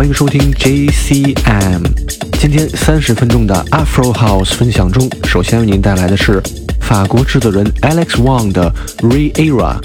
欢迎收听 JCM。今天三十分钟的 Afro House 分享中，首先为您带来的是法国制作人 Alex Wang 的 Re Era，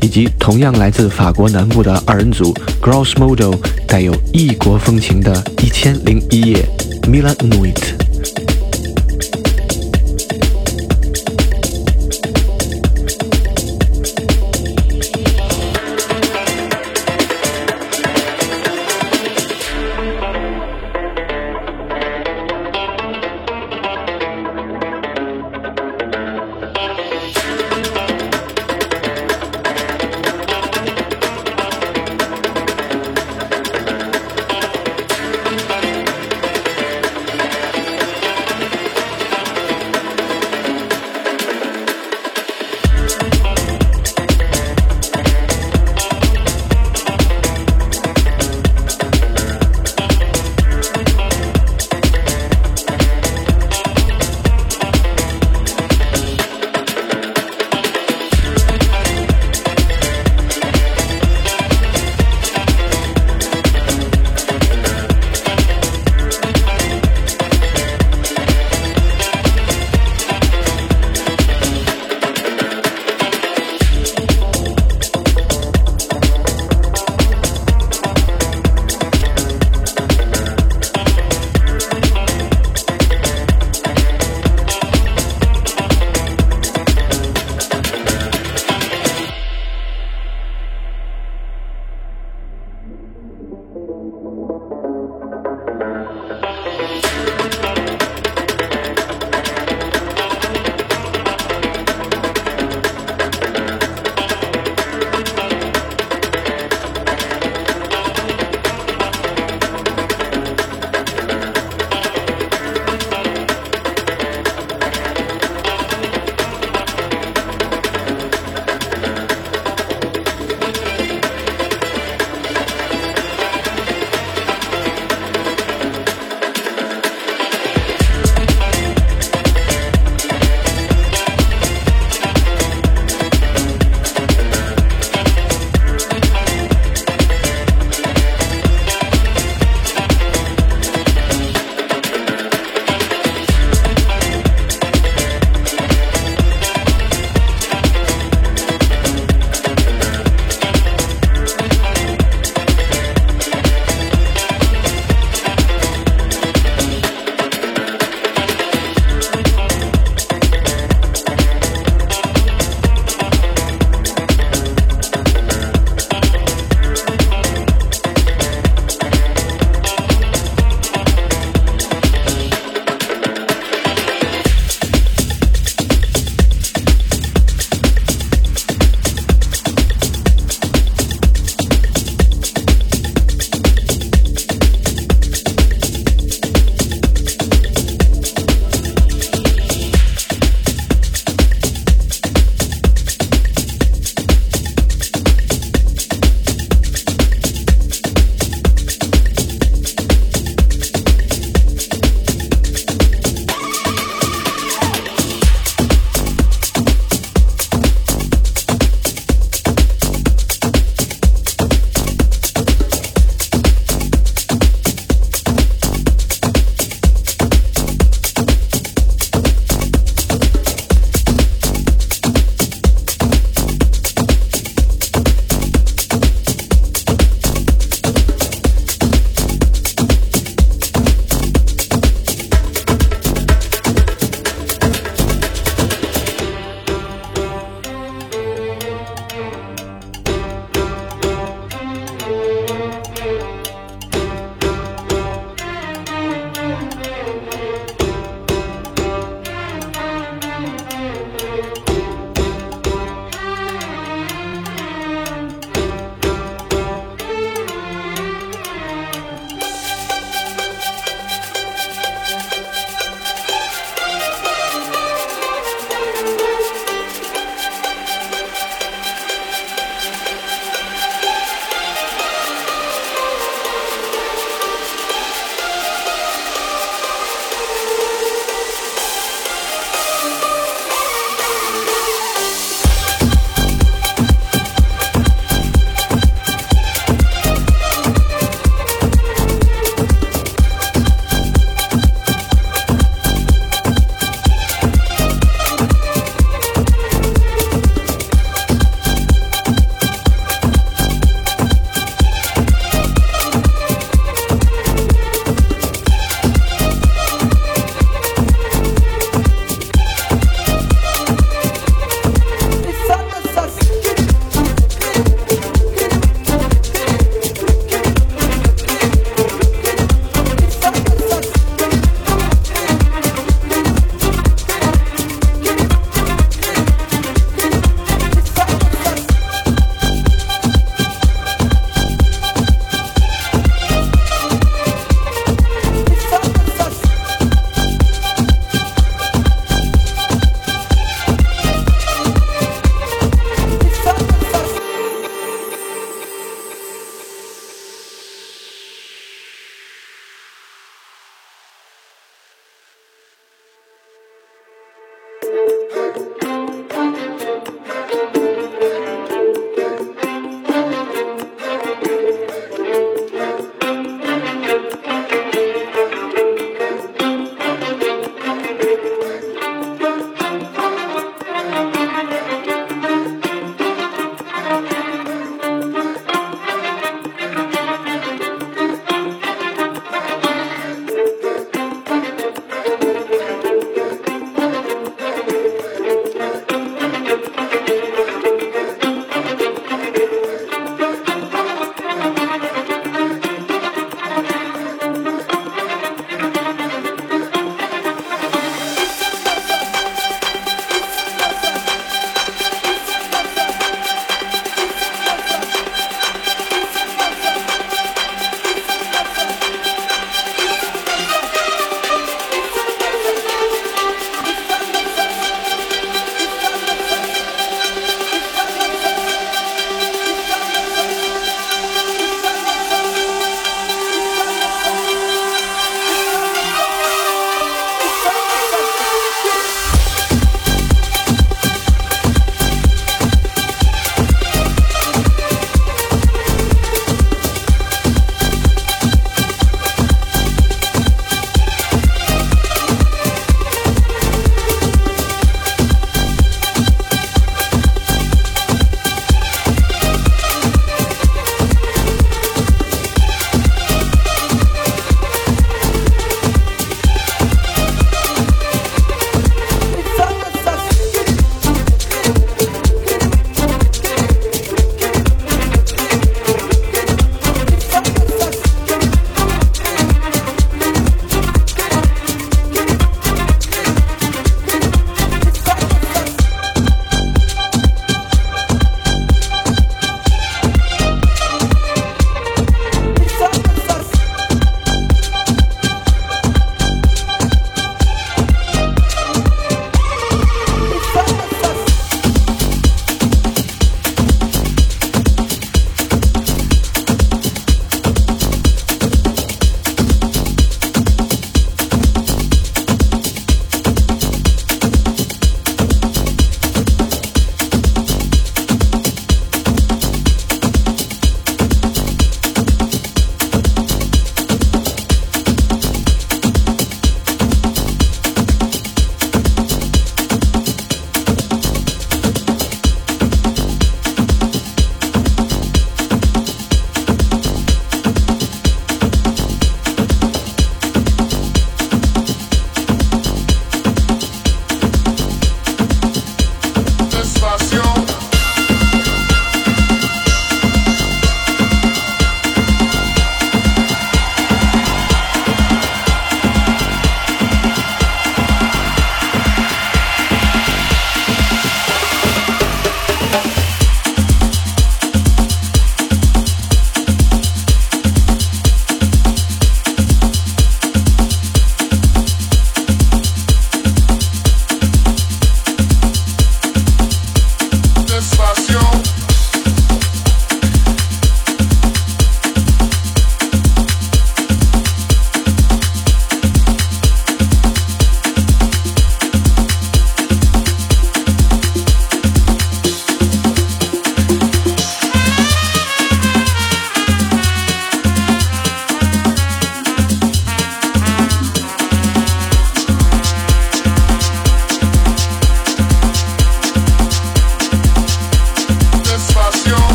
以及同样来自法国南部的二人组 Gross Model 带有异国风情的《一千零一夜》Mila Nuit。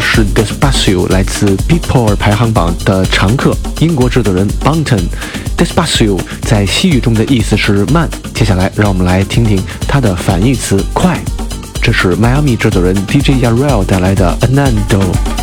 是 Despacio 来自 BIPOL 排行榜的常客，英国制作人 Bunton。Despacio 在西语中的意思是慢。接下来，让我们来听听它的反义词快。这是迈阿密制作人 DJ Yarel 带来的 Anando。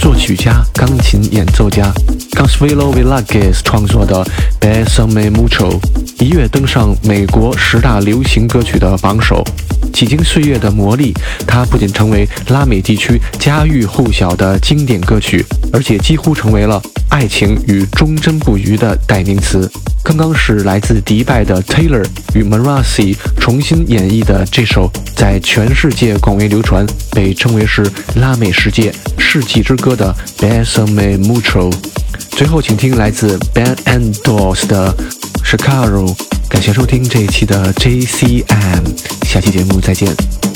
作曲家、钢琴演奏家 g a s v i l o Villegas 创作的《Besame Mucho》一跃登上美国十大流行歌曲的榜首。几经岁月的磨砺，它不仅成为拉美地区家喻户晓的经典歌曲，而且几乎成为了爱情与忠贞不渝的代名词。刚刚是来自迪拜的 Taylor 与 Marasi 重新演绎的这首，在全世界广为流传，被称为是拉美世界世纪之歌的 Besame Mucho。最后，请听来自 Band and Dolls 的 Chicago。感谢收听这一期的 JCM，下期节目再见。